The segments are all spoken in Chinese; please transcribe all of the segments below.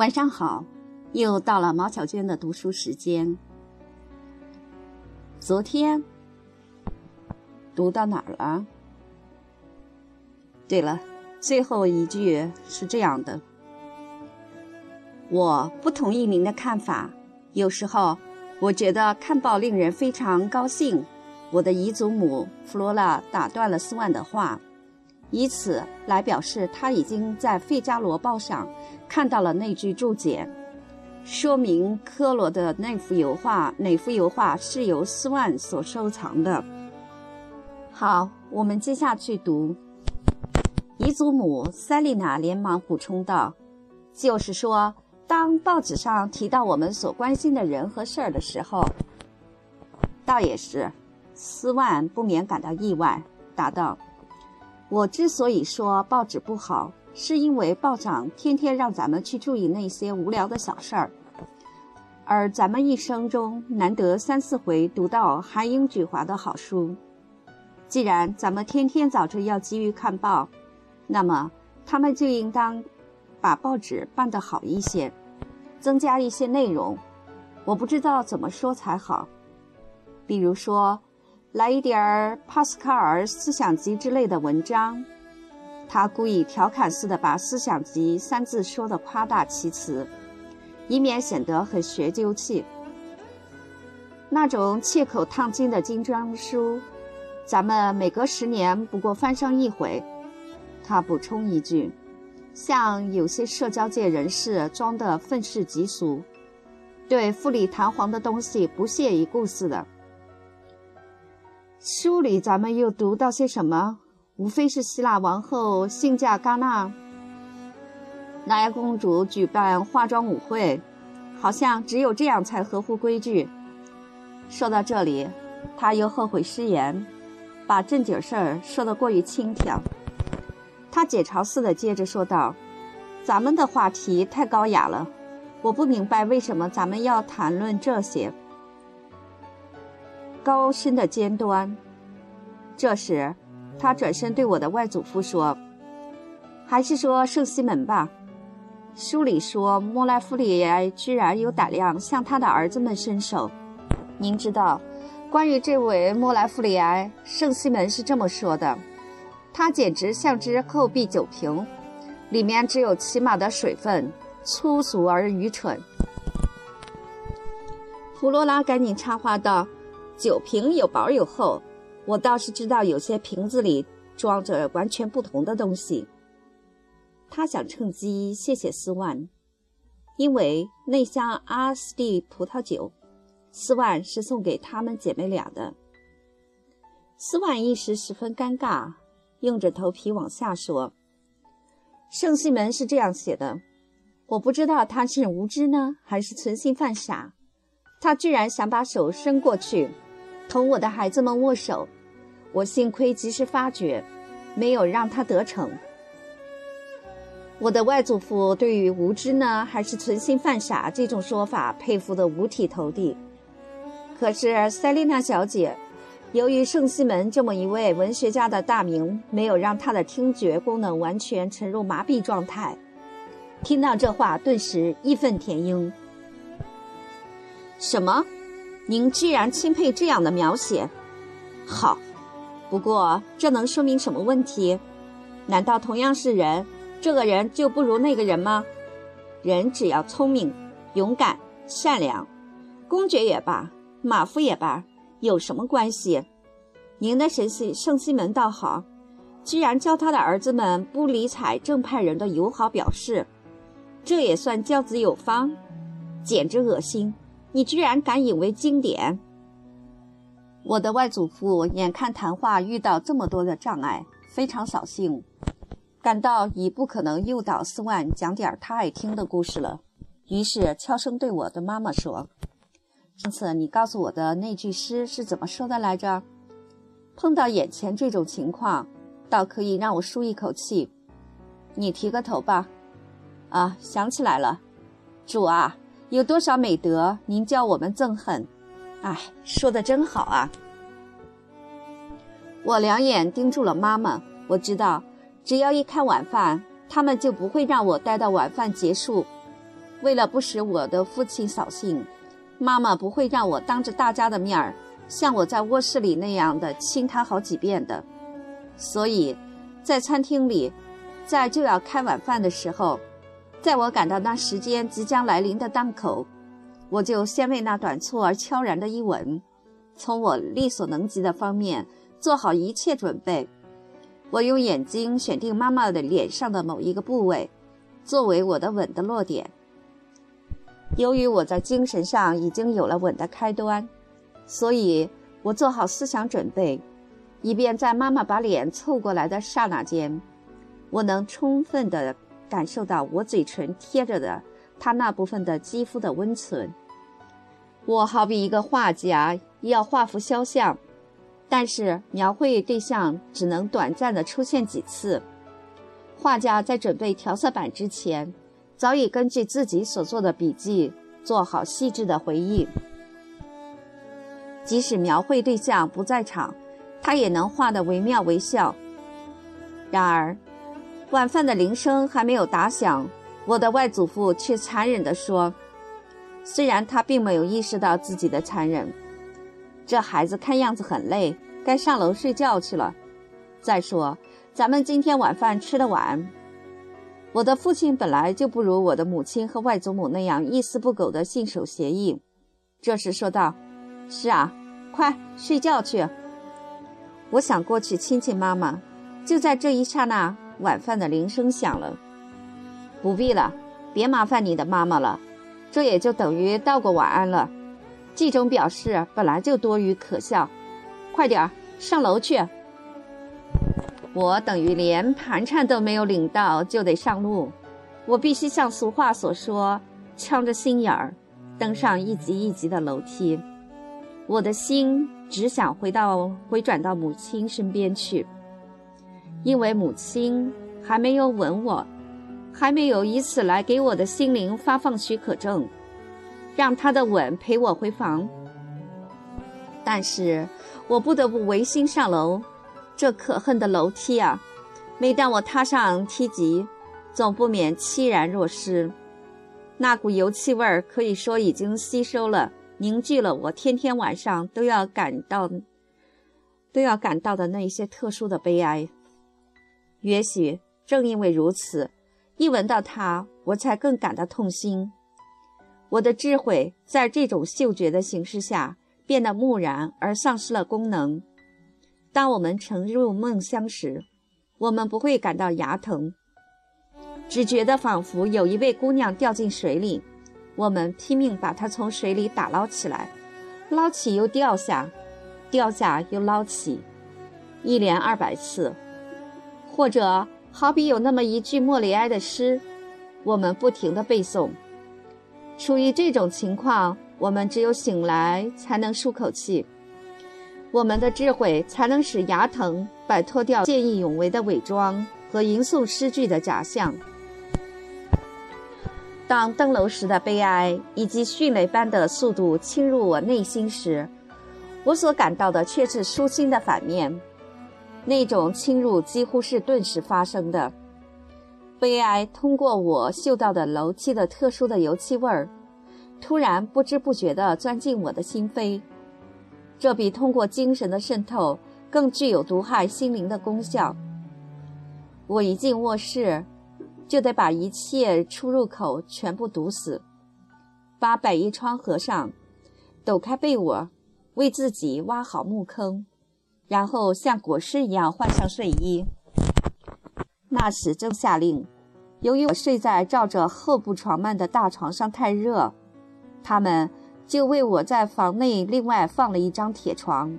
晚上好，又到了毛小娟的读书时间。昨天读到哪儿了？对了，最后一句是这样的：我不同意您的看法。有时候，我觉得看报令人非常高兴。我的姨祖母弗罗拉打断了斯万的话。以此来表示，他已经在《费加罗报》上看到了那句注解，说明科罗的那幅油画，哪幅油画是由斯万所收藏的。好，我们接下去读。姨祖母塞丽娜连忙补充道：“就是说，当报纸上提到我们所关心的人和事儿的时候，倒也是。”斯万不免感到意外，答道。我之所以说报纸不好，是因为报长天天让咱们去注意那些无聊的小事儿，而咱们一生中难得三四回读到含英举华的好书。既然咱们天天早晨要急于看报，那么他们就应当把报纸办得好一些，增加一些内容。我不知道怎么说才好，比如说。来一点儿帕斯卡尔思想集之类的文章，他故意调侃似的把“思想集”三字说的夸大其词，以免显得很学究气。那种切口烫金的精装书，咱们每隔十年不过翻上一回。他补充一句：像有些社交界人士装的愤世嫉俗，对富丽堂皇的东西不屑一顾似的。书里咱们又读到些什么？无非是希腊王后幸嫁戛纳，那亚公主举办化妆舞会，好像只有这样才合乎规矩。说到这里，他又后悔失言，把正经事儿说得过于轻佻。他解嘲似的接着说道：“咱们的话题太高雅了，我不明白为什么咱们要谈论这些。”高深的尖端。这时，他转身对我的外祖父说：“还是说圣西门吧。书里说莫莱夫里埃居然有胆量向他的儿子们伸手。您知道，关于这位莫莱夫里埃，圣西门是这么说的：他简直像只厚壁酒瓶，里面只有起码的水分，粗俗而愚蠢。”弗罗拉赶紧插话道。酒瓶有薄有厚，我倒是知道有些瓶子里装着完全不同的东西。他想趁机谢谢斯万，因为那箱阿斯蒂葡萄酒，斯万是送给他们姐妹俩的。斯万一时十分尴尬，硬着头皮往下说：“圣西门是这样写的，我不知道他是无知呢，还是存心犯傻，他居然想把手伸过去。”同我的孩子们握手，我幸亏及时发觉，没有让他得逞。我的外祖父对于无知呢，还是存心犯傻这种说法佩服得五体投地。可是塞琳娜小姐，由于圣西门这么一位文学家的大名，没有让她的听觉功能完全沉入麻痹状态，听到这话，顿时义愤填膺。什么？您居然钦佩这样的描写，好。不过这能说明什么问题？难道同样是人，这个人就不如那个人吗？人只要聪明、勇敢、善良，公爵也罢，马夫也罢，有什么关系？您的神西圣西门倒好，居然教他的儿子们不理睬正派人的友好表示，这也算教子有方？简直恶心！你居然敢引为经典！我的外祖父眼看谈话遇到这么多的障碍，非常扫兴，感到已不可能诱导斯万讲点他爱听的故事了，于是悄声对我的妈妈说：“上次你告诉我的那句诗是怎么说的来着？碰到眼前这种情况，倒可以让我舒一口气。你提个头吧。啊，想起来了，主啊！”有多少美德，您教我们憎恨？哎，说的真好啊！我两眼盯住了妈妈。我知道，只要一开晚饭，他们就不会让我待到晚饭结束。为了不使我的父亲扫兴，妈妈不会让我当着大家的面儿像我在卧室里那样的亲他好几遍的。所以，在餐厅里，在就要开晚饭的时候，在我感到那时间即将来临的当口，我就先为那短促而悄然的一吻，从我力所能及的方面做好一切准备。我用眼睛选定妈妈的脸上的某一个部位，作为我的吻的落点。由于我在精神上已经有了吻的开端，所以我做好思想准备，以便在妈妈把脸凑过来的刹那间，我能充分的感受到我嘴唇贴着的他那部分的肌肤的温存。我好比一个画家要画幅肖像，但是描绘对象只能短暂的出现几次。画家在准备调色板之前。早已根据自己所做的笔记做好细致的回忆，即使描绘对象不在场，他也能画得惟妙惟肖。然而，晚饭的铃声还没有打响，我的外祖父却残忍地说：“虽然他并没有意识到自己的残忍，这孩子看样子很累，该上楼睡觉去了。再说，咱们今天晚饭吃得晚。”我的父亲本来就不如我的母亲和外祖母那样一丝不苟地信守协议。这时说道：“是啊，快睡觉去。”我想过去亲亲妈妈，就在这一刹那，晚饭的铃声响了。不必了，别麻烦你的妈妈了，这也就等于道过晚安了。这种表示本来就多余可笑。快点儿上楼去。我等于连盘缠都没有领到，就得上路。我必须像俗话所说，呛着心眼儿，登上一级一级的楼梯。我的心只想回到回转到母亲身边去，因为母亲还没有吻我，还没有以此来给我的心灵发放许可证，让她的吻陪我回房。但是我不得不违心上楼。这可恨的楼梯啊！每当我踏上梯级，总不免凄然若失。那股油气味儿可以说已经吸收了、凝聚了我天天晚上都要感到、都要感到的那些特殊的悲哀。也许正因为如此，一闻到它，我才更感到痛心。我的智慧在这种嗅觉的形式下变得木然而丧失了功能。当我们沉入梦乡时，我们不会感到牙疼，只觉得仿佛有一位姑娘掉进水里，我们拼命把她从水里打捞起来，捞起又掉下，掉下又捞起，一连二百次。或者好比有那么一句莫里埃的诗，我们不停地背诵。处于这种情况，我们只有醒来才能舒口气。我们的智慧才能使牙疼摆脱掉见义勇为的伪装和吟诵诗句的假象。当登楼时的悲哀以及迅雷般的速度侵入我内心时，我所感到的却是舒心的反面。那种侵入几乎是顿时发生的。悲哀通过我嗅到的楼梯的特殊的油漆味儿，突然不知不觉地钻进我的心扉。这比通过精神的渗透更具有毒害心灵的功效。我一进卧室，就得把一切出入口全部堵死，把百叶窗合上，抖开被窝，为自己挖好木坑，然后像裹尸一样换上睡衣。那时正下令，由于我睡在罩着厚布床幔的大床上太热，他们。就为我在房内另外放了一张铁床。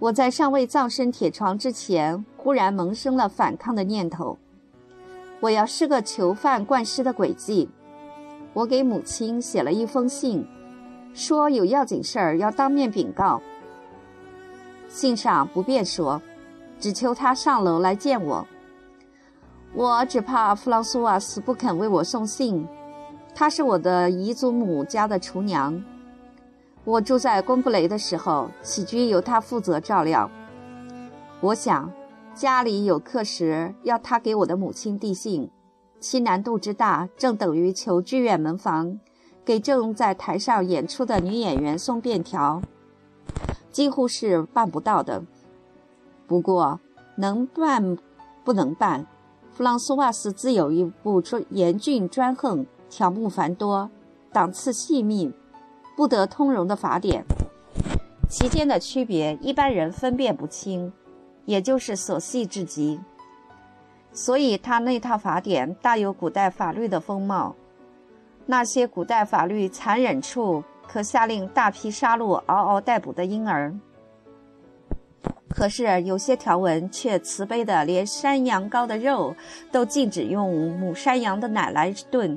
我在尚未葬身铁床之前，忽然萌生了反抗的念头。我要是个囚犯惯尸的诡计。我给母亲写了一封信，说有要紧事儿要当面禀告。信上不便说，只求他上楼来见我。我只怕弗朗索瓦斯不肯为我送信。她是我的姨祖母家的厨娘。我住在贡布雷的时候，起居由她负责照料。我想，家里有客时要她给我的母亲递信，其难度之大，正等于求剧院门房给正在台上演出的女演员送便条，几乎是办不到的。不过，能办不能办，弗朗索瓦斯自有一部专严峻专横、条目繁多、档次细密、不得通融的法典，其间的区别一般人分辨不清，也就是琐细至极。所以，他那套法典大有古代法律的风貌。那些古代法律残忍处，可下令大批杀戮嗷嗷待哺的婴儿；可是，有些条文却慈悲的，连山羊羔的肉都禁止用母山羊的奶来炖，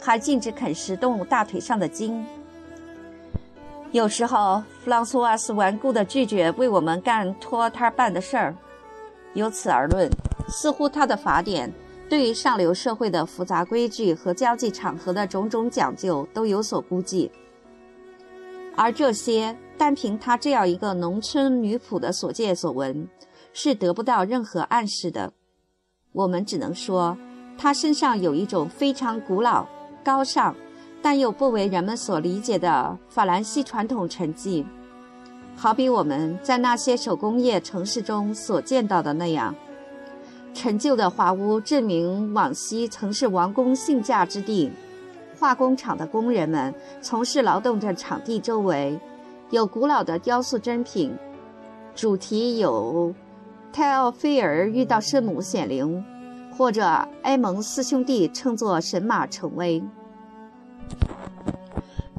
还禁止啃食动物大腿上的筋。有时候，弗朗索瓦斯顽固地拒绝为我们干托他办的事儿。由此而论。似乎他的法典对于上流社会的复杂规矩和交际场合的种种讲究都有所估计，而这些单凭他这样一个农村女仆的所见所闻，是得不到任何暗示的。我们只能说，他身上有一种非常古老、高尚，但又不为人们所理解的法兰西传统沉寂，好比我们在那些手工业城市中所见到的那样。陈旧的华屋证明往昔曾是王公性驾之地。化工厂的工人们从事劳动的场地周围，有古老的雕塑珍品，主题有泰奥菲尔遇到圣母显灵，或者埃蒙四兄弟乘坐神马成威。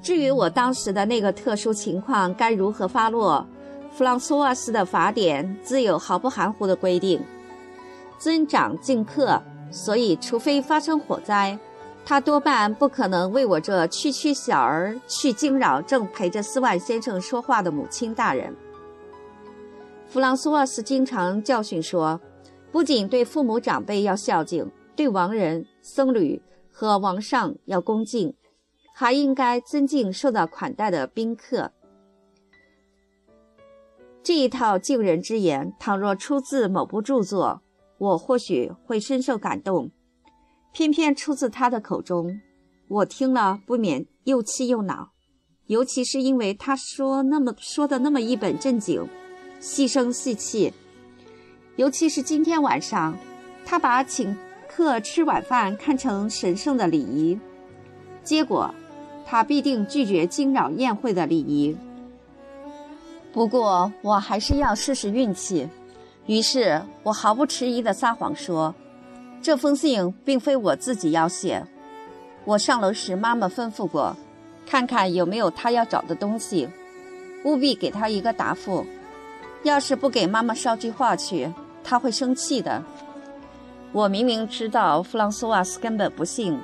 至于我当时的那个特殊情况该如何发落，弗朗索瓦斯的法典自有毫不含糊的规定。尊长敬客，所以除非发生火灾，他多半不可能为我这区区小儿去惊扰正陪着斯万先生说话的母亲大人。弗朗索瓦斯经常教训说，不仅对父母长辈要孝敬，对亡人、僧侣和王上要恭敬，还应该尊敬受到款待的宾客。这一套敬人之言，倘若出自某部著作，我或许会深受感动，偏偏出自他的口中，我听了不免又气又恼。尤其是因为他说那么说的那么一本正经，细声细气。尤其是今天晚上，他把请客吃晚饭看成神圣的礼仪，结果他必定拒绝惊扰宴会的礼仪。不过我还是要试试运气。于是我毫不迟疑地撒谎说：“这封信并非我自己要写。我上楼时，妈妈吩咐过，看看有没有他要找的东西，务必给他一个答复。要是不给妈妈捎句话去，他会生气的。我明明知道弗朗索瓦斯根本不信，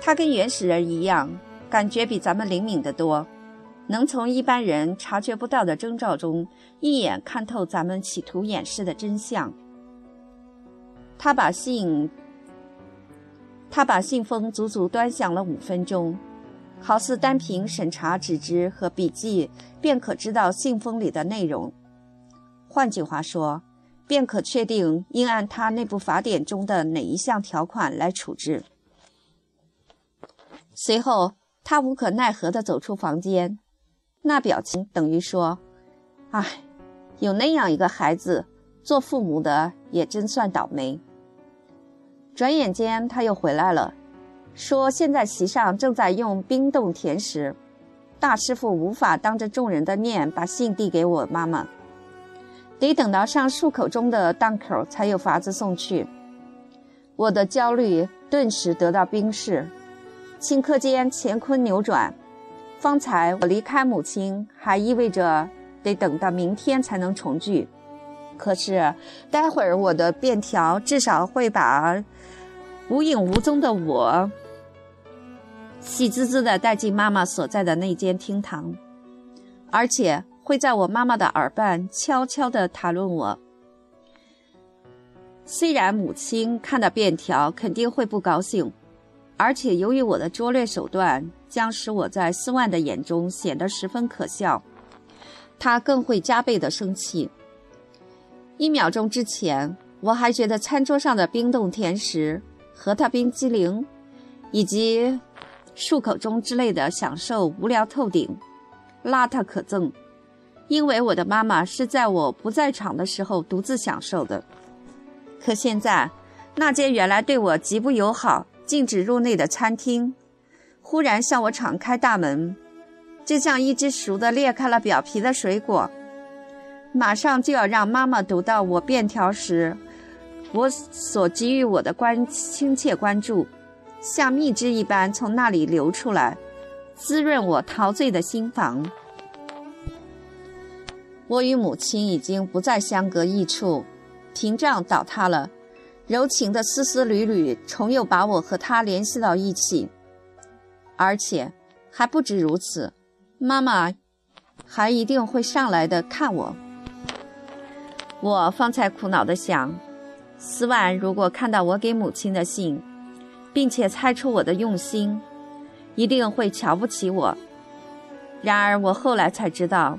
他跟原始人一样，感觉比咱们灵敏得多。”能从一般人察觉不到的征兆中一眼看透咱们企图掩饰的真相。他把信，他把信封足足端详了五分钟，好似单凭审查纸质和笔记便可知道信封里的内容。换句话说，便可确定应按他那部法典中的哪一项条款来处置。随后，他无可奈何地走出房间。那表情等于说：“唉，有那样一个孩子，做父母的也真算倒霉。”转眼间他又回来了，说：“现在席上正在用冰冻甜食，大师傅无法当着众人的面把信递给我妈妈，得等到上漱口中的档口才有法子送去。”我的焦虑顿时得到冰释，顷刻间乾坤扭转。方才我离开母亲，还意味着得等到明天才能重聚。可是，待会儿我的便条至少会把无影无踪的我喜滋滋地带进妈妈所在的那间厅堂，而且会在我妈妈的耳畔悄悄地谈论我。虽然母亲看到便条肯定会不高兴，而且由于我的拙劣手段。将使我在斯万的眼中显得十分可笑，他更会加倍的生气。一秒钟之前，我还觉得餐桌上的冰冻甜食核桃冰激凌，以及漱口中之类的享受无聊透顶、邋遢可憎。因为我的妈妈是在我不在场的时候独自享受的。可现在，那间原来对我极不友好、禁止入内的餐厅，忽然向我敞开大门，就像一只熟的裂开了表皮的水果，马上就要让妈妈读到我便条时，我所给予我的关亲切关注，像蜜汁一般从那里流出来，滋润我陶醉的心房。我与母亲已经不再相隔一处，屏障倒塌了，柔情的丝丝缕缕重又把我和她联系到一起。而且还不止如此，妈妈还一定会上来的看我。我方才苦恼地想，斯万如果看到我给母亲的信，并且猜出我的用心，一定会瞧不起我。然而我后来才知道。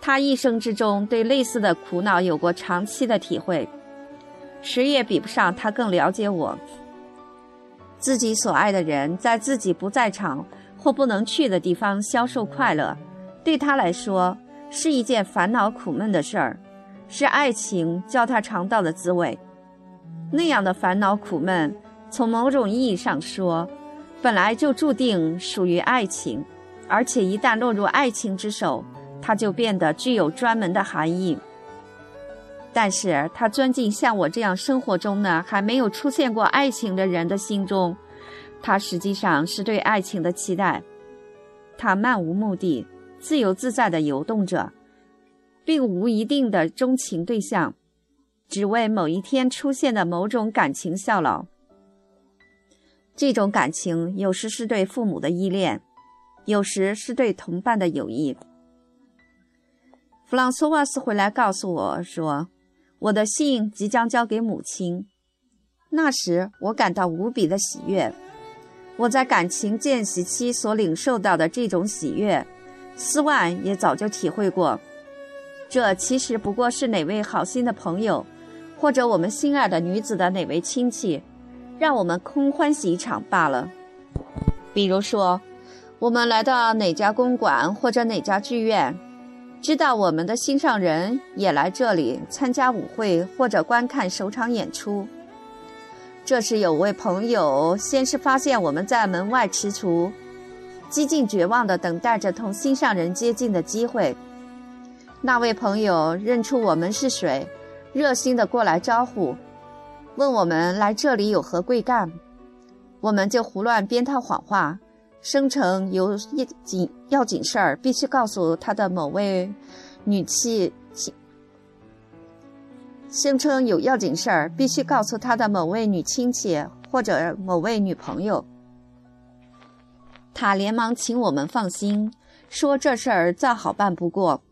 他一生之中对类似的苦恼有过长期的体会，谁也比不上他更了解我。自己所爱的人在自己不在场或不能去的地方消受快乐，对他来说是一件烦恼苦闷的事儿，是爱情叫他尝到的滋味。那样的烦恼苦闷，从某种意义上说，本来就注定属于爱情，而且一旦落入爱情之手。它就变得具有专门的含义。但是，他钻进像我这样生活中呢还没有出现过爱情的人的心中，他实际上是对爱情的期待。他漫无目的、自由自在地游动着，并无一定的钟情对象，只为某一天出现的某种感情效劳。这种感情有时是对父母的依恋，有时是对同伴的友谊。弗朗索瓦斯回来告诉我说：“我的信即将交给母亲。”那时我感到无比的喜悦。我在感情间隙期所领受到的这种喜悦，斯万也早就体会过。这其实不过是哪位好心的朋友，或者我们心爱的女子的哪位亲戚，让我们空欢喜一场罢了。比如说，我们来到哪家公馆或者哪家剧院。知道我们的心上人也来这里参加舞会或者观看首场演出。这时有位朋友先是发现我们在门外踟蹰，几近绝望地等待着同心上人接近的机会。那位朋友认出我们是谁，热心地过来招呼，问我们来这里有何贵干。我们就胡乱编套谎话。声称有一紧要紧事儿，必须告诉他的某位女妻。声称有要紧事儿，必须告诉他的某位女亲戚或者某位女朋友。他连忙请我们放心，说这事儿再好办不过。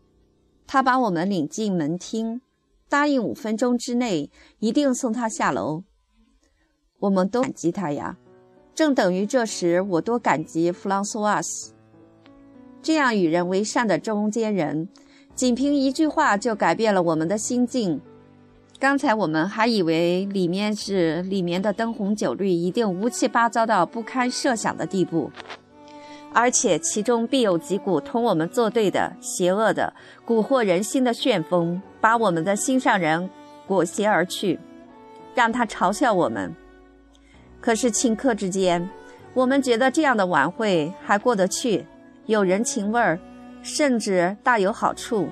他把我们领进门厅，答应五分钟之内一定送他下楼。我们都感激他呀。正等于这时，我多感激弗朗索瓦斯这样与人为善的中间人，仅凭一句话就改变了我们的心境。刚才我们还以为里面是里面的灯红酒绿一定乌七八糟到不堪设想的地步，而且其中必有几股同我们作对的邪恶的蛊惑人心的旋风，把我们的心上人裹挟而去，让他嘲笑我们。可是顷刻之间，我们觉得这样的晚会还过得去，有人情味儿，甚至大有好处。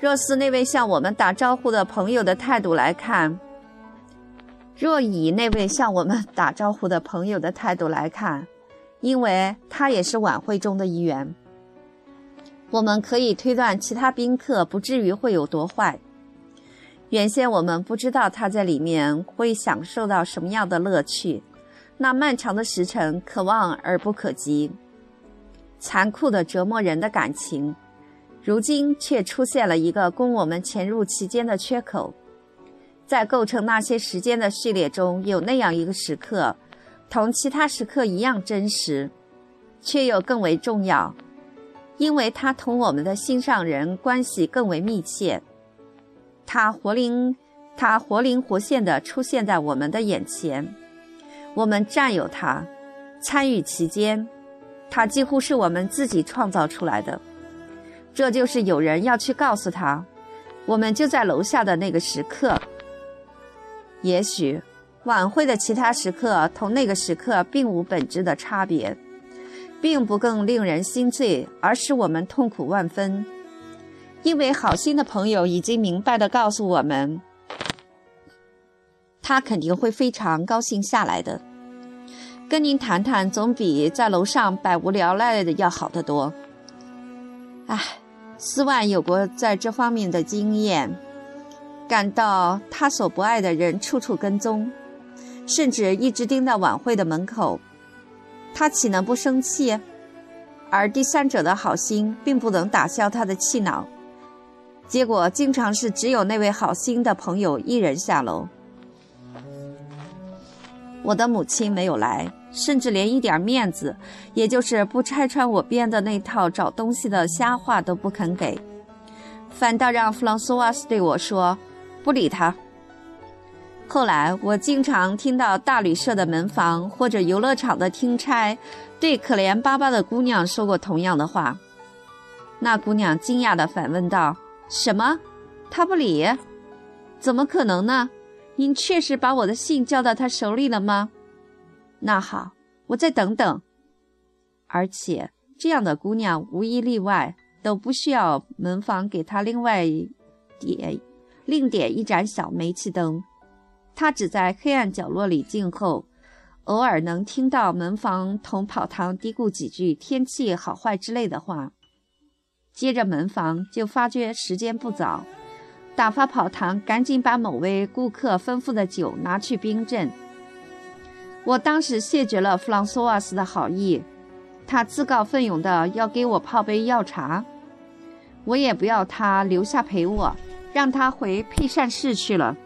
若是那位向我们打招呼的朋友的态度来看，若以那位向我们打招呼的朋友的态度来看，因为他也是晚会中的一员，我们可以推断其他宾客不至于会有多坏。原先我们不知道他在里面会享受到什么样的乐趣，那漫长的时辰可望而不可及，残酷的折磨人的感情，如今却出现了一个供我们潜入其间的缺口，在构成那些时间的序列中有那样一个时刻，同其他时刻一样真实，却又更为重要，因为它同我们的心上人关系更为密切。他活灵，他活灵活现地出现在我们的眼前，我们占有它，参与其间，它几乎是我们自己创造出来的。这就是有人要去告诉他，我们就在楼下的那个时刻。也许晚会的其他时刻同那个时刻并无本质的差别，并不更令人心醉，而使我们痛苦万分。因为好心的朋友已经明白的告诉我们，他肯定会非常高兴下来的。跟您谈谈，总比在楼上百无聊赖的要好得多。唉。斯万有过在这方面的经验，感到他所不爱的人处处跟踪，甚至一直盯到晚会的门口，他岂能不生气？而第三者的好心并不能打消他的气恼，结果经常是只有那位好心的朋友一人下楼。我的母亲没有来。甚至连一点面子，也就是不拆穿我编的那套找东西的瞎话都不肯给，反倒让弗朗索瓦斯对我说：“不理他。”后来我经常听到大旅社的门房或者游乐场的听差对可怜巴巴的姑娘说过同样的话。那姑娘惊讶地反问道：“什么？他不理？怎么可能呢？您确实把我的信交到他手里了吗？”那好，我再等等。而且这样的姑娘无一例外都不需要门房给她另外点另点一盏小煤气灯，他只在黑暗角落里静候，偶尔能听到门房同跑堂嘀咕几句天气好坏之类的话。接着门房就发觉时间不早，打发跑堂赶紧把某位顾客吩咐的酒拿去冰镇。我当时谢绝了弗朗索瓦斯的好意，他自告奋勇的要给我泡杯药茶，我也不要他留下陪我，让他回配膳室去了。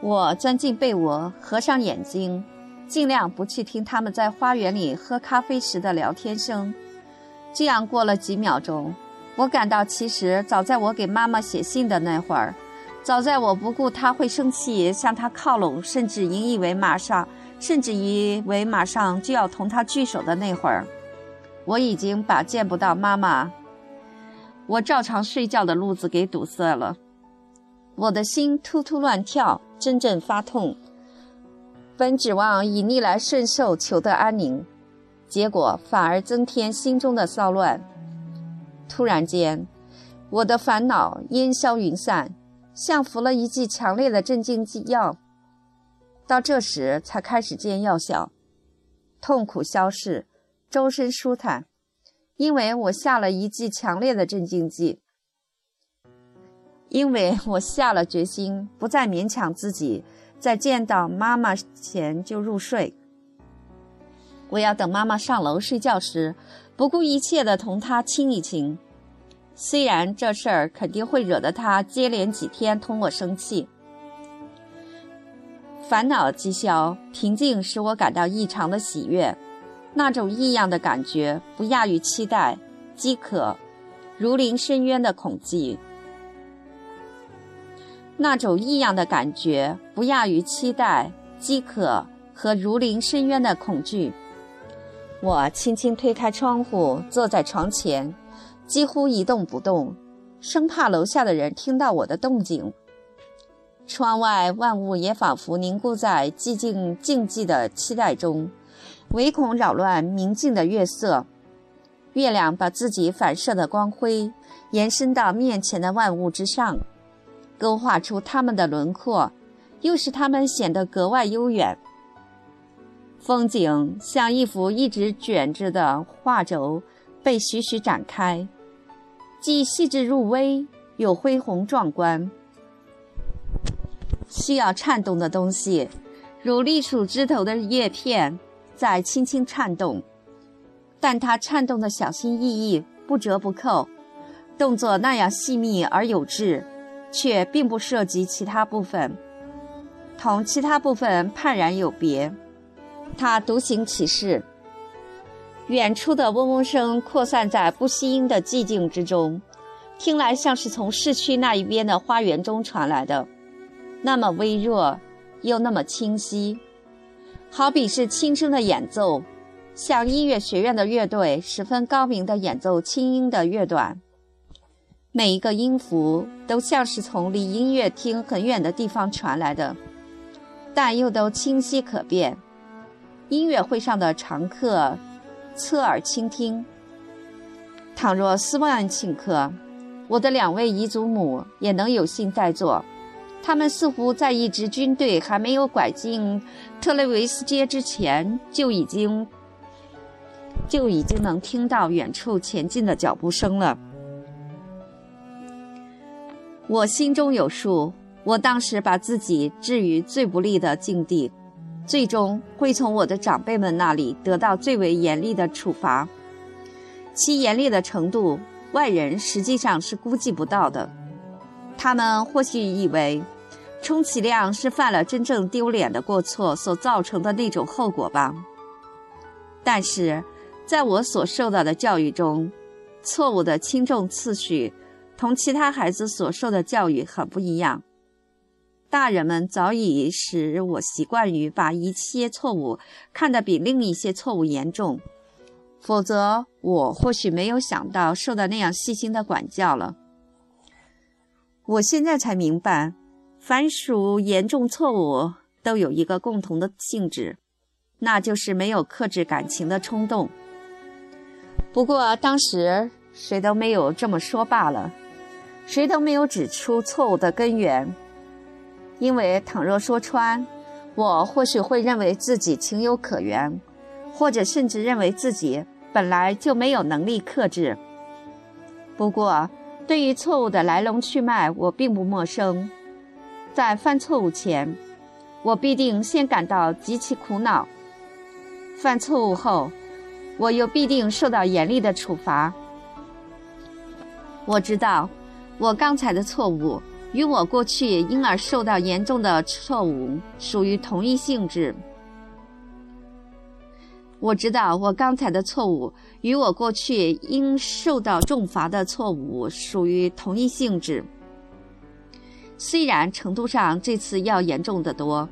我钻进被窝，合上眼睛，尽量不去听他们在花园里喝咖啡时的聊天声。这样过了几秒钟，我感到其实早在我给妈妈写信的那会儿，早在我不顾她会生气向她靠拢，甚至引以为马上。甚至以为马上就要同她聚首的那会儿，我已经把见不到妈妈、我照常睡觉的路子给堵塞了。我的心突突乱跳，阵阵发痛。本指望以逆来顺受求得安宁，结果反而增添心中的骚乱。突然间，我的烦恼烟消云散，像服了一剂强烈的镇静剂药。到这时才开始见药效，痛苦消逝，周身舒坦，因为我下了一剂强烈的镇静剂。因为我下了决心，不再勉强自己，在见到妈妈前就入睡。我要等妈妈上楼睡觉时，不顾一切的同她亲一亲，虽然这事儿肯定会惹得她接连几天同我生气。烦恼即消，平静使我感到异常的喜悦，那种异样的感觉不亚于期待、饥渴、如临深渊的恐惧。那种异样的感觉不亚于期待、饥渴和如临深渊的恐惧。我轻轻推开窗户，坐在床前，几乎一动不动，生怕楼下的人听到我的动静。窗外万物也仿佛凝固在寂静静寂的期待中，唯恐扰乱明净的月色。月亮把自己反射的光辉延伸到面前的万物之上，勾画出它们的轮廓，又使它们显得格外悠远。风景像一幅一直卷着的画轴，被徐徐展开，既细致入微，又恢宏壮观。需要颤动的东西，如栗树枝头的叶片，在轻轻颤动，但它颤动的小心翼翼，不折不扣，动作那样细密而有致，却并不涉及其他部分，同其他部分判然有别。它独行其事。远处的嗡嗡声扩散在不息音的寂静之中，听来像是从市区那一边的花园中传来的。那么微弱，又那么清晰。好比是轻声的演奏，像音乐学院的乐队十分高明的演奏轻音的乐段。每一个音符都像是从离音乐厅很远的地方传来的，但又都清晰可辨。音乐会上的常客侧耳倾听。倘若斯万请客，我的两位姨祖母也能有幸在座。他们似乎在一支军队还没有拐进特雷维斯街之前，就已经就已经能听到远处前进的脚步声了。我心中有数，我当时把自己置于最不利的境地，最终会从我的长辈们那里得到最为严厉的处罚。其严厉的程度，外人实际上是估计不到的。他们或许以为，充其量是犯了真正丢脸的过错所造成的那种后果吧。但是，在我所受到的教育中，错误的轻重次序。同其他孩子所受的教育很不一样。大人们早已使我习惯于把一些错误看得比另一些错误严重，否则我或许没有想到受到那样细心的管教了。我现在才明白，凡属严重错误都有一个共同的性质，那就是没有克制感情的冲动。不过当时谁都没有这么说罢了。谁都没有指出错误的根源，因为倘若说穿，我或许会认为自己情有可原，或者甚至认为自己本来就没有能力克制。不过，对于错误的来龙去脉，我并不陌生。在犯错误前，我必定先感到极其苦恼；犯错误后，我又必定受到严厉的处罚。我知道。我刚才的错误与我过去因而受到严重的错误属于同一性质。我知道我刚才的错误与我过去应受到重罚的错误属于同一性质，虽然程度上这次要严重得多。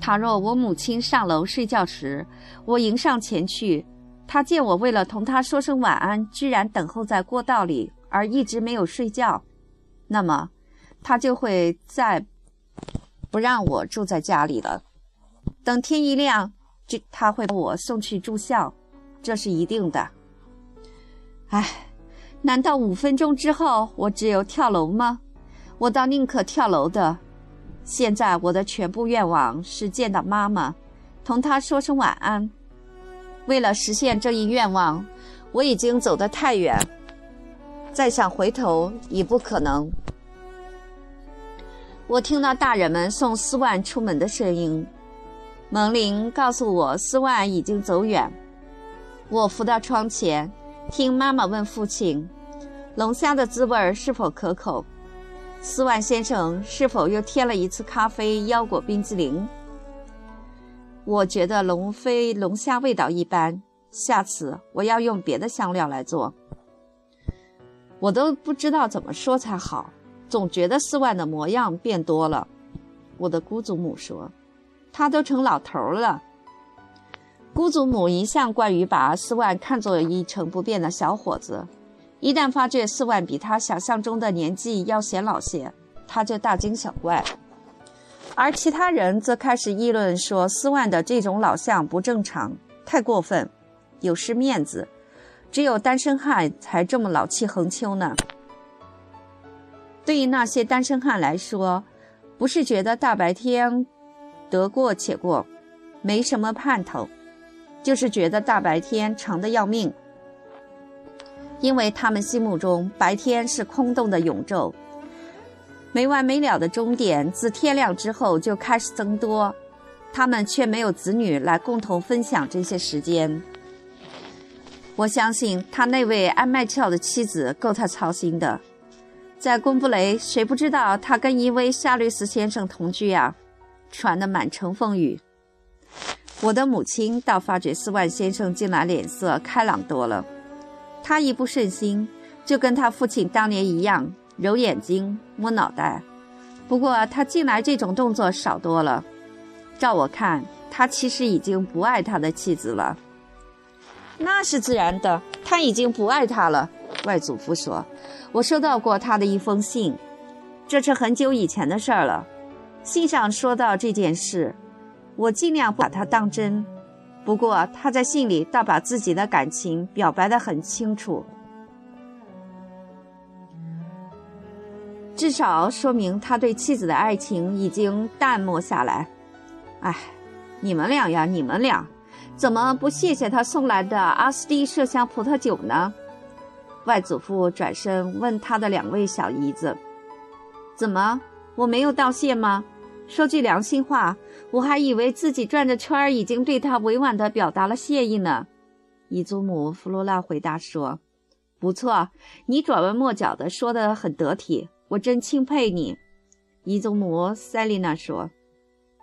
倘若我母亲上楼睡觉时，我迎上前去，她见我为了同她说声晚安，居然等候在过道里，而一直没有睡觉。那么，他就会再不让我住在家里了。等天一亮，就他会把我送去住校，这是一定的。唉，难道五分钟之后我只有跳楼吗？我倒宁可跳楼的。现在我的全部愿望是见到妈妈，同她说声晚安。为了实现这一愿望，我已经走得太远。再想回头已不可能。我听到大人们送斯万出门的声音，门铃告诉我斯万已经走远。我扶到窗前，听妈妈问父亲：“龙虾的滋味是否可口？斯万先生是否又添了一次咖啡腰果冰激凌？”我觉得龙飞龙虾味道一般，下次我要用别的香料来做。我都不知道怎么说才好，总觉得四万的模样变多了。我的姑祖母说：“他都成老头了。”姑祖母一向惯于把四万看作一成不变的小伙子，一旦发觉四万比他想象中的年纪要显老些，他就大惊小怪。而其他人则开始议论说：“四万的这种老相不正常，太过分，有失面子。”只有单身汉才这么老气横秋呢。对于那些单身汉来说，不是觉得大白天得过且过，没什么盼头，就是觉得大白天长得要命。因为他们心目中白天是空洞的永昼，没完没了的终点自天亮之后就开始增多，他们却没有子女来共同分享这些时间。我相信他那位爱麦俏的妻子够他操心的，在贡布雷，谁不知道他跟一位夏律斯先生同居啊？传得满城风雨。我的母亲倒发觉斯万先生近来脸色开朗多了，他一不顺心，就跟他父亲当年一样揉眼睛、摸脑袋。不过他近来这种动作少多了。照我看，他其实已经不爱他的妻子了。那是自然的，他已经不爱她了。外祖父说：“我收到过他的一封信，这是很久以前的事儿了。信上说到这件事，我尽量把它当真。不过他在信里倒把自己的感情表白得很清楚，至少说明他对妻子的爱情已经淡漠下来。哎，你们俩呀，你们俩，怎么不谢谢他送来的阿斯蒂麝香葡萄酒呢？”外祖父转身问他的两位小姨子：“怎么，我没有道谢吗？说句良心话，我还以为自己转着圈儿已经对他委婉地表达了谢意呢。”姨祖母弗罗拉回答说：“不错，你转弯抹角的说得很得体，我真钦佩你。”姨祖母塞丽娜说：“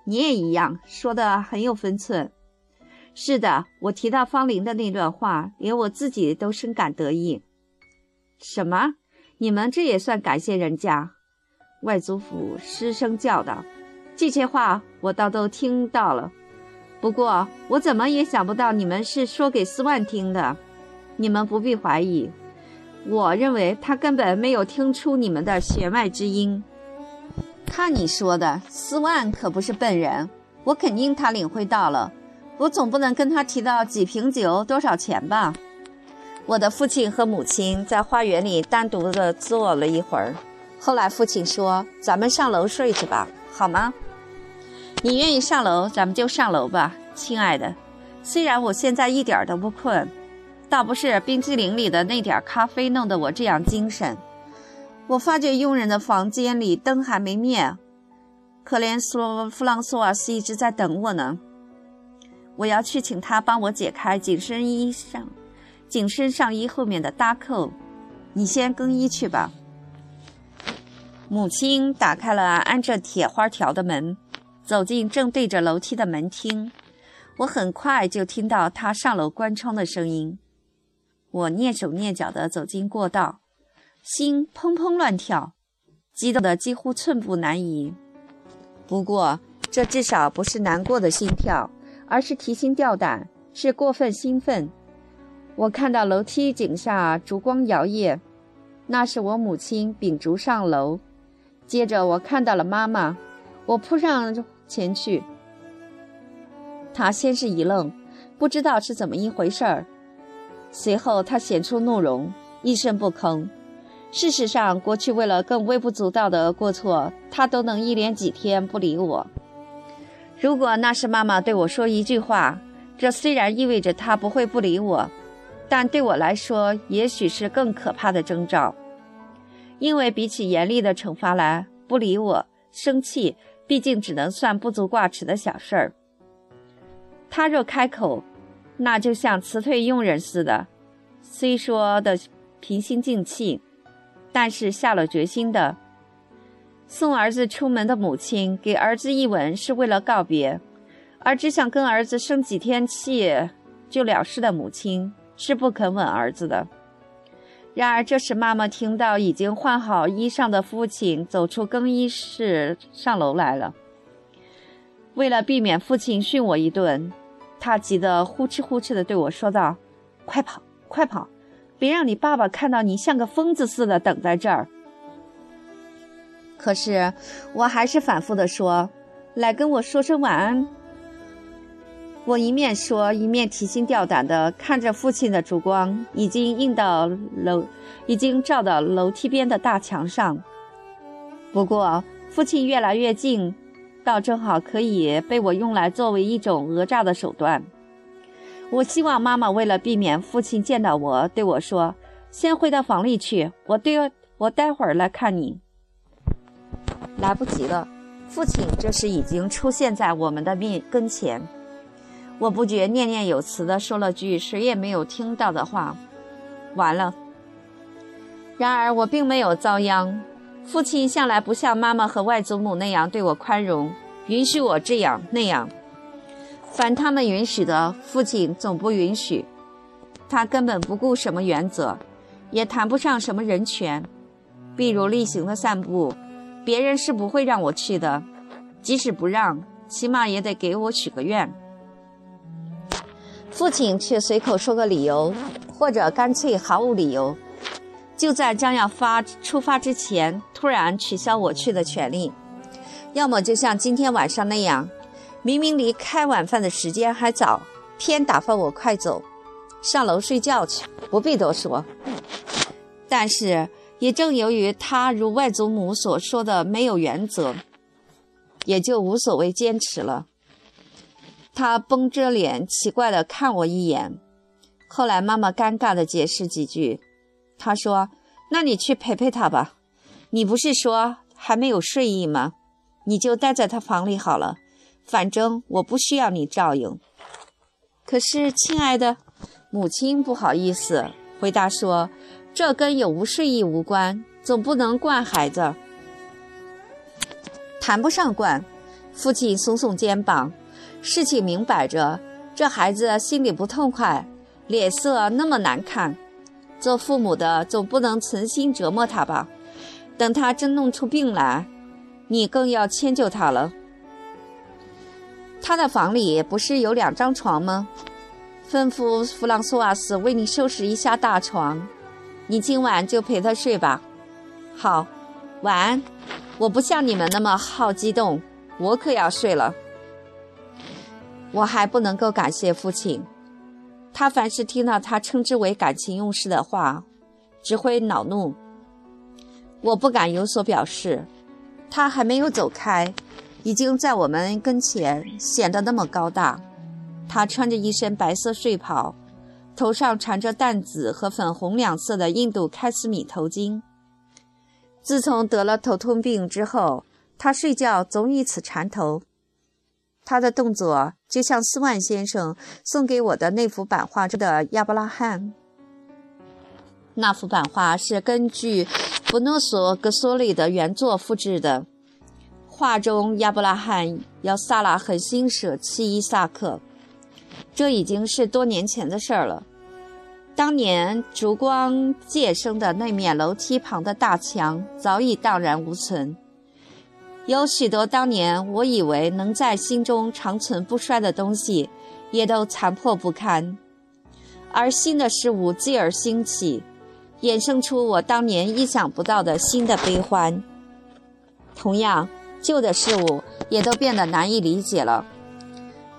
你也一样，说得很有分寸。”是的，我提到方玲的那段话，连我自己都深感得意。什么？你们这也算感谢人家？外祖父失声叫道：“这些话我倒都听到了，不过我怎么也想不到你们是说给斯万听的。你们不必怀疑，我认为他根本没有听出你们的血脉之音。看你说的，斯万可不是笨人，我肯定他领会到了。我总不能跟他提到几瓶酒多少钱吧？”我的父亲和母亲在花园里单独的坐了一会儿，后来父亲说：“咱们上楼睡去吧，好吗？”你愿意上楼，咱们就上楼吧，亲爱的。虽然我现在一点都不困，倒不是冰激凌里的那点咖啡弄得我这样精神。我发觉佣人的房间里灯还没灭，可怜索弗朗索瓦斯一直在等我呢。我要去请他帮我解开紧身衣上。紧身上衣后面的搭扣，你先更衣去吧。母亲打开了安着铁花条的门，走进正对着楼梯的门厅。我很快就听到她上楼关窗的声音。我蹑手蹑脚地走进过道，心砰砰乱跳，激动得几乎寸步难移。不过，这至少不是难过的心跳，而是提心吊胆，是过分兴奋。我看到楼梯井下烛光摇曳，那是我母亲秉烛上楼。接着我看到了妈妈，我扑上前去。她先是一愣，不知道是怎么一回事儿，随后她显出怒容，一声不吭。事实上，过去为了更微不足道的过错，她都能一连几天不理我。如果那是妈妈对我说一句话，这虽然意味着她不会不理我。但对我来说，也许是更可怕的征兆，因为比起严厉的惩罚来，不理我、生气，毕竟只能算不足挂齿的小事儿。他若开口，那就像辞退佣人似的，虽说的平心静气，但是下了决心的。送儿子出门的母亲给儿子一吻是为了告别，而只想跟儿子生几天气就了事的母亲。是不肯吻儿子的。然而，这时妈妈听到已经换好衣裳的父亲走出更衣室上楼来了。为了避免父亲训我一顿，他急得呼哧呼哧地对我说道：“快跑，快跑，别让你爸爸看到你像个疯子似的等在这儿。”可是，我还是反复的说：“来跟我说声晚安。”我一面说，一面提心吊胆的看着父亲的烛光已经映到楼，已经照到楼梯边的大墙上。不过，父亲越来越近，倒正好可以被我用来作为一种讹诈的手段。我希望妈妈为了避免父亲见到我，对我说：“先回到房里去，我对我待会儿来看你。”来不及了，父亲这时已经出现在我们的面跟前。我不觉念念有词地说了句谁也没有听到的话，完了。然而我并没有遭殃，父亲向来不像妈妈和外祖母那样对我宽容，允许我这样那样。凡他们允许的，父亲总不允许。他根本不顾什么原则，也谈不上什么人权。比如例行的散步，别人是不会让我去的，即使不让。起码也得给我许个愿。父亲却随口说个理由，或者干脆毫无理由，就在将要发出发之前，突然取消我去的权利。要么就像今天晚上那样，明明离开晚饭的时间还早，偏打发我快走，上楼睡觉去。不必多说。但是也正由于他如外祖母所说的没有原则，也就无所谓坚持了。他绷着脸，奇怪地看我一眼。后来妈妈尴尬地解释几句。他说：“那你去陪陪他吧。你不是说还没有睡意吗？你就待在他房里好了。反正我不需要你照应。”可是，亲爱的母亲不好意思回答说：“这跟有无睡意无关，总不能惯孩子。”谈不上惯。父亲耸耸肩膀。事情明摆着，这孩子心里不痛快，脸色那么难看，做父母的总不能存心折磨他吧？等他真弄出病来，你更要迁就他了。他的房里不是有两张床吗？吩咐弗朗索瓦斯为你收拾一下大床，你今晚就陪他睡吧。好，晚安。我不像你们那么好激动，我可要睡了。我还不能够感谢父亲，他凡是听到他称之为感情用事的话，只会恼怒。我不敢有所表示。他还没有走开，已经在我们跟前显得那么高大。他穿着一身白色睡袍，头上缠着淡紫和粉红两色的印度开司米头巾。自从得了头痛病之后，他睡觉总以此缠头。他的动作就像斯万先生送给我的那幅版画中的亚伯拉罕。那幅版画是根据布诺索·格索里的原作复制的。画中亚伯拉罕要萨拉狠心舍弃伊萨克，这已经是多年前的事儿了。当年烛光借生的那面楼梯旁的大墙早已荡然无存。有许多当年我以为能在心中长存不衰的东西，也都残破不堪。而新的事物继而兴起，衍生出我当年意想不到的新的悲欢。同样，旧的事物也都变得难以理解了。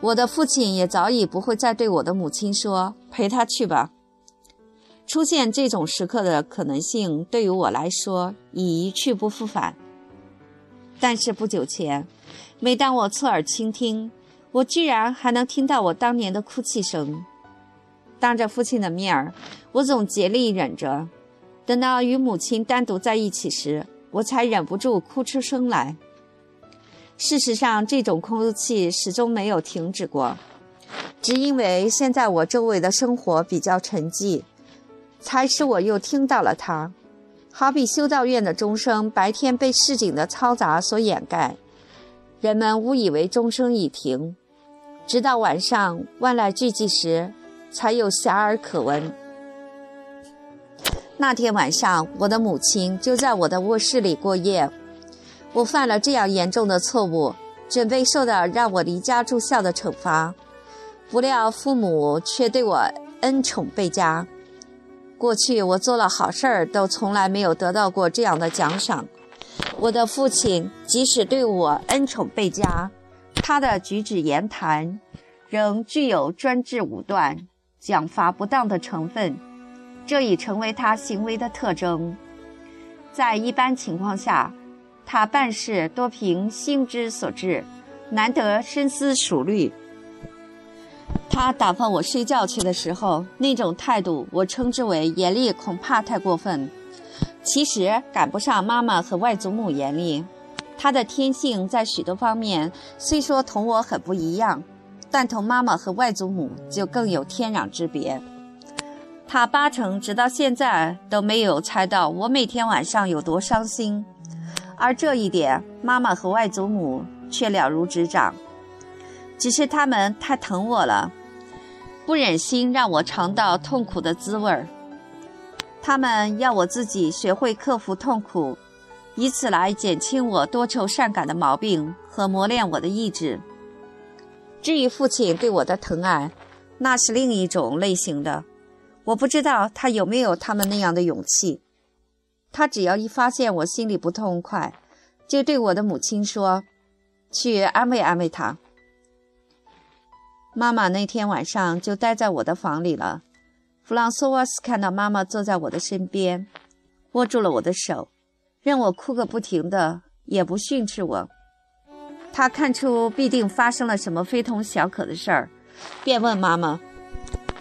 我的父亲也早已不会再对我的母亲说：“陪他去吧。”出现这种时刻的可能性，对于我来说已一去不复返。但是不久前，每当我侧耳倾听，我居然还能听到我当年的哭泣声。当着父亲的面儿，我总竭力忍着，等到与母亲单独在一起时，我才忍不住哭出声来。事实上，这种空气始终没有停止过，只因为现在我周围的生活比较沉寂，才使我又听到了它。好比修道院的钟声，白天被市井的嘈杂所掩盖，人们误以为钟声已停，直到晚上万籁俱寂时，才有遐迩可闻。那天晚上，我的母亲就在我的卧室里过夜。我犯了这样严重的错误，准备受到让我离家住校的惩罚，不料父母却对我恩宠倍加。过去我做了好事儿，都从来没有得到过这样的奖赏。我的父亲即使对我恩宠倍加，他的举止言谈仍具有专制武断、奖罚不当的成分，这已成为他行为的特征。在一般情况下，他办事多凭心之所至，难得深思熟虑。他打发我睡觉去的时候，那种态度，我称之为严厉，恐怕太过分。其实赶不上妈妈和外祖母严厉。他的天性在许多方面虽说同我很不一样，但同妈妈和外祖母就更有天壤之别。他八成直到现在都没有猜到我每天晚上有多伤心，而这一点，妈妈和外祖母却了如指掌。只是他们太疼我了。不忍心让我尝到痛苦的滋味儿，他们要我自己学会克服痛苦，以此来减轻我多愁善感的毛病和磨练我的意志。至于父亲对我的疼爱，那是另一种类型的。我不知道他有没有他们那样的勇气。他只要一发现我心里不痛快，就对我的母亲说：“去安慰安慰他。”妈妈那天晚上就待在我的房里了。弗朗索瓦斯看到妈妈坐在我的身边，握住了我的手，任我哭个不停的，也不训斥我。他看出必定发生了什么非同小可的事儿，便问妈妈：“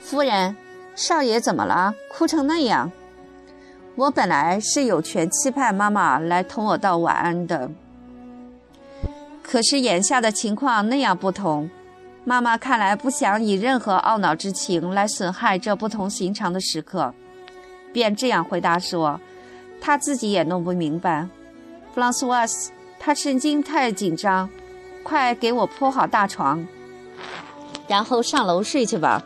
夫人，少爷怎么了？哭成那样？”我本来是有权期盼妈妈来同我道晚安的，可是眼下的情况那样不同。妈妈看来不想以任何懊恼之情来损害这不同寻常的时刻，便这样回答说：“她自己也弄不明白。”弗朗索瓦斯，他神经太紧张，快给我铺好大床，然后上楼睡去吧。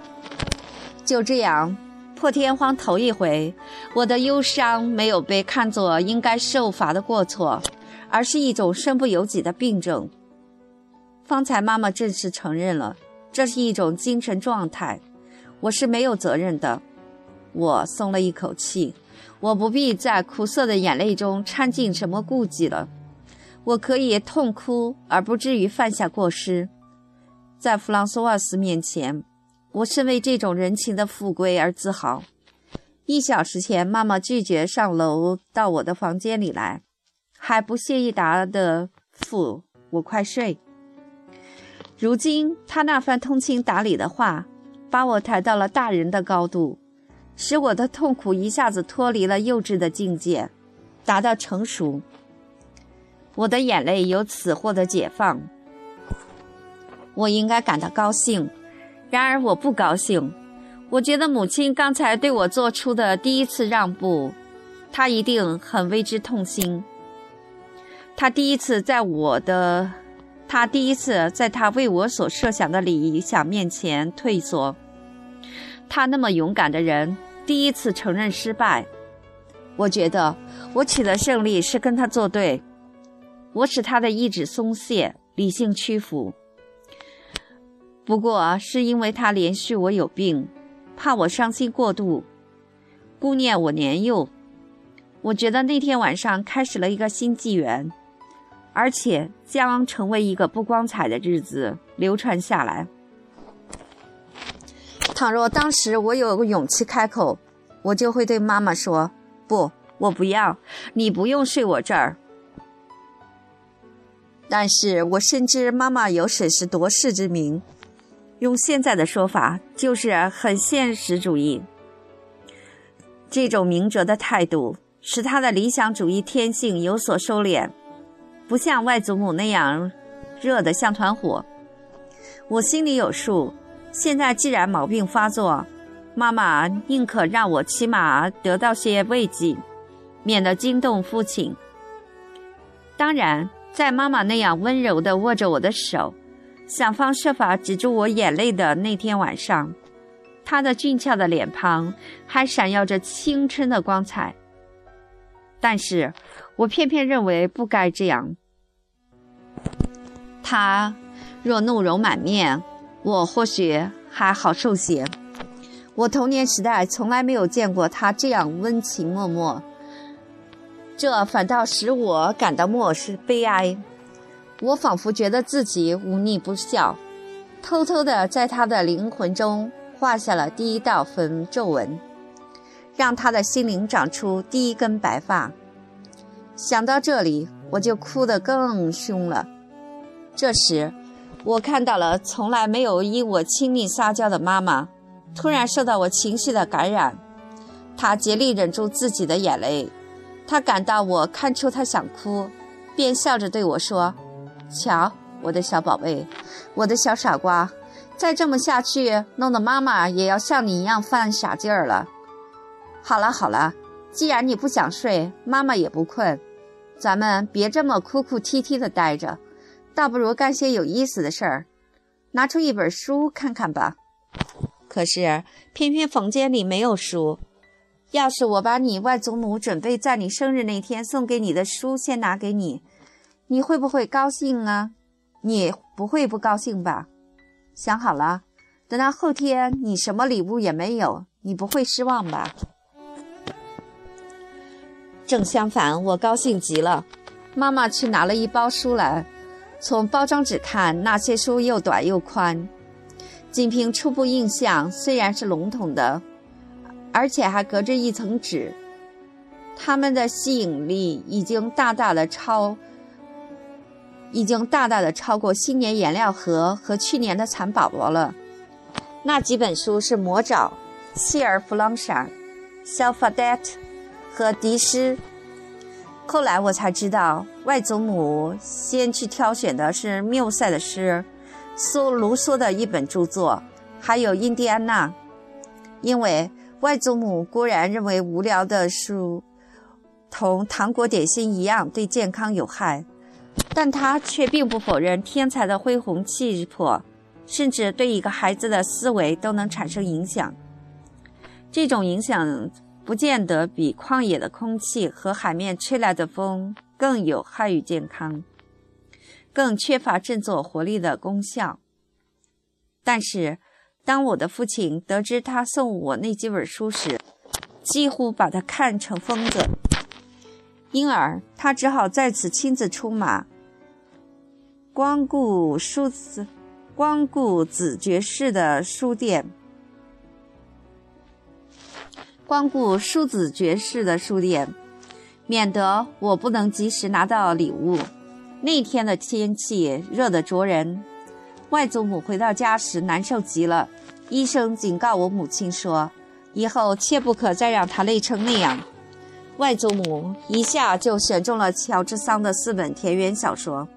就这样。破天荒头一回，我的忧伤没有被看作应该受罚的过错，而是一种身不由己的病症。方才妈妈正式承认了，这是一种精神状态，我是没有责任的。我松了一口气，我不必在苦涩的眼泪中掺进什么顾忌了，我可以痛哭而不至于犯下过失。在弗朗索瓦斯面前。我是为这种人情的富贵而自豪。一小时前，妈妈拒绝上楼到我的房间里来，还不屑一答的付我快睡。如今，她那番通情达理的话，把我抬到了大人的高度，使我的痛苦一下子脱离了幼稚的境界，达到成熟。我的眼泪由此获得解放，我应该感到高兴。然而我不高兴，我觉得母亲刚才对我做出的第一次让步，她一定很为之痛心。她第一次在我的，她第一次在她为我所设想的理想面前退缩。她那么勇敢的人，第一次承认失败。我觉得我取得胜利是跟她作对，我使她的意志松懈，理性屈服。不过是因为他连续我有病，怕我伤心过度，顾念我年幼。我觉得那天晚上开始了一个新纪元，而且将成为一个不光彩的日子流传下来。倘若当时我有个勇气开口，我就会对妈妈说：“不，我不要，你不用睡我这儿。”但是我深知妈妈有审时度势之明。用现在的说法，就是很现实主义。这种明哲的态度，使他的理想主义天性有所收敛，不像外祖母那样热得像团火。我心里有数。现在既然毛病发作，妈妈宁可让我起码得到些慰藉，免得惊动父亲。当然，在妈妈那样温柔地握着我的手。想方设法止住我眼泪的那天晚上，他的俊俏的脸庞还闪耀着青春的光彩。但是我偏偏认为不该这样。他若怒容满面，我或许还好受些。我童年时代从来没有见过他这样温情脉脉，这反倒使我感到漠视悲哀。我仿佛觉得自己忤逆不孝，偷偷地在他的灵魂中画下了第一道粉皱纹，让他的心灵长出第一根白发。想到这里，我就哭得更凶了。这时，我看到了从来没有因我亲密撒娇的妈妈，突然受到我情绪的感染。她竭力忍住自己的眼泪，她感到我看出她想哭，便笑着对我说。瞧，我的小宝贝，我的小傻瓜，再这么下去，弄得妈妈也要像你一样犯傻劲儿了。好了好了，既然你不想睡，妈妈也不困，咱们别这么哭哭啼啼的待着，倒不如干些有意思的事儿，拿出一本书看看吧。可是偏偏房间里没有书。要是我把你外祖母准备在你生日那天送给你的书先拿给你。你会不会高兴啊？你不会不高兴吧？想好了，等到后天你什么礼物也没有，你不会失望吧？正相反，我高兴极了。妈妈去拿了一包书来，从包装纸看，那些书又短又宽。仅凭初步印象，虽然是笼统的，而且还隔着一层纸，它们的吸引力已经大大的超，已经大大的超过新年颜料盒和去年的蚕宝宝了。那几本书是《魔爪》、《希尔弗朗莎》、《肖法戴特》和《迪诗》。后来我才知道，外祖母先去挑选的是缪塞的诗，苏卢梭的一本著作，还有印第安纳。因为外祖母固然认为无聊的书同糖果点心一样对健康有害，但他却并不否认天才的恢宏气魄，甚至对一个孩子的思维都能产生影响。这种影响。不见得比旷野的空气和海面吹来的风更有害于健康，更缺乏振作活力的功效。但是，当我的父亲得知他送我那几本书时，几乎把他看成疯子，因而他只好再次亲自出马，光顾书子，光顾子爵士的书店。光顾叔子爵士的书店，免得我不能及时拿到礼物。那天的天气热得灼人，外祖母回到家时难受极了。医生警告我母亲说，以后切不可再让她累成那样。外祖母一下就选中了乔治桑的四本田园小说。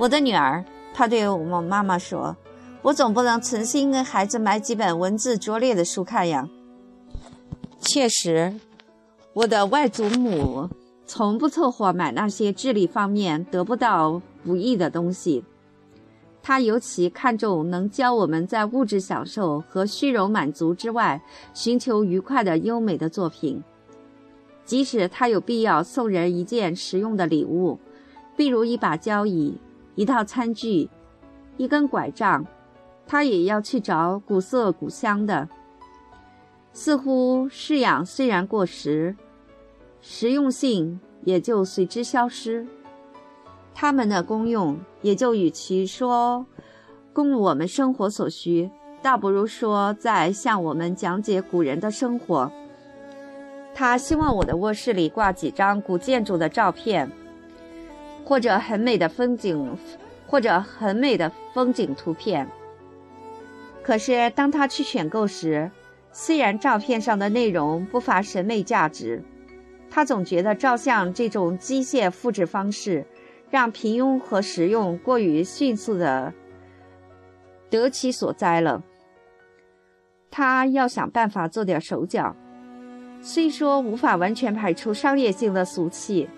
我的女儿，她对我们妈妈说：“我总不能存心给孩子买几本文字拙劣的书看呀。”确实，我的外祖母从不凑合买那些智力方面得不到补益的东西。她尤其看重能教我们在物质享受和虚荣满足之外寻求愉快的优美的作品。即使他有必要送人一件实用的礼物，比如一把交椅、一套餐具、一根拐杖，他也要去找古色古香的。似乎式样虽然过时，实用性也就随之消失。它们的功用也就与其说供我们生活所需，倒不如说在向我们讲解古人的生活。他希望我的卧室里挂几张古建筑的照片，或者很美的风景，或者很美的风景图片。可是当他去选购时，虽然照片上的内容不乏审美价值，他总觉得照相这种机械复制方式，让平庸和实用过于迅速的得其所哉了。他要想办法做点手脚，虽说无法完全排除商业性的俗气，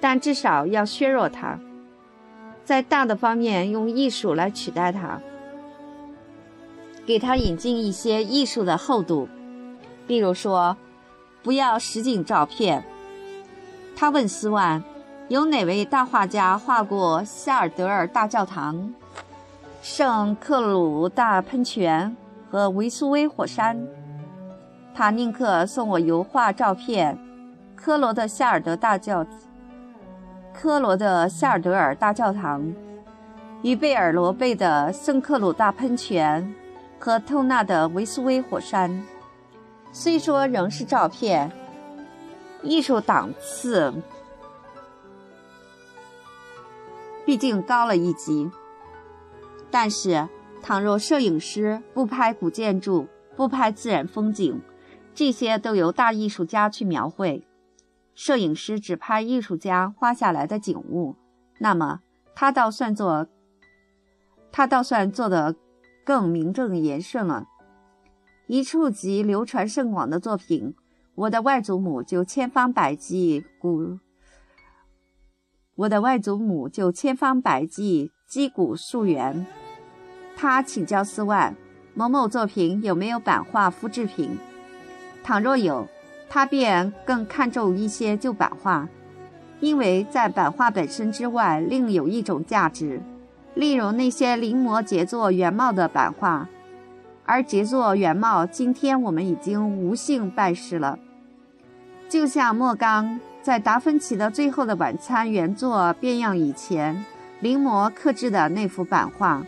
但至少要削弱它，在大的方面用艺术来取代它。给他引进一些艺术的厚度，比如说，不要实景照片。他问斯万，有哪位大画家画过夏尔德尔大教堂、圣克鲁大喷泉和维苏威火山？他宁可送我油画照片，科罗的夏尔德大教，科罗的夏尔德尔大教堂，与贝尔罗贝的圣克鲁大喷泉。和透纳的维苏威火山，虽说仍是照片，艺术档次毕竟高了一级。但是，倘若摄影师不拍古建筑，不拍自然风景，这些都由大艺术家去描绘；摄影师只拍艺术家画下来的景物，那么他倒算做，他倒算做得。更名正言顺了。一触及流传甚广的作品，我的外祖母就千方百计古，我的外祖母就千方百计击鼓溯源。他请教斯万某某作品有没有版画复制品，倘若有，他便更看重一些旧版画，因为在版画本身之外，另有一种价值。例如那些临摹杰作原貌的版画，而杰作原貌今天我们已经无幸拜师了。就像莫刚在达芬奇的《最后的晚餐》原作变样以前临摹刻制的那幅版画，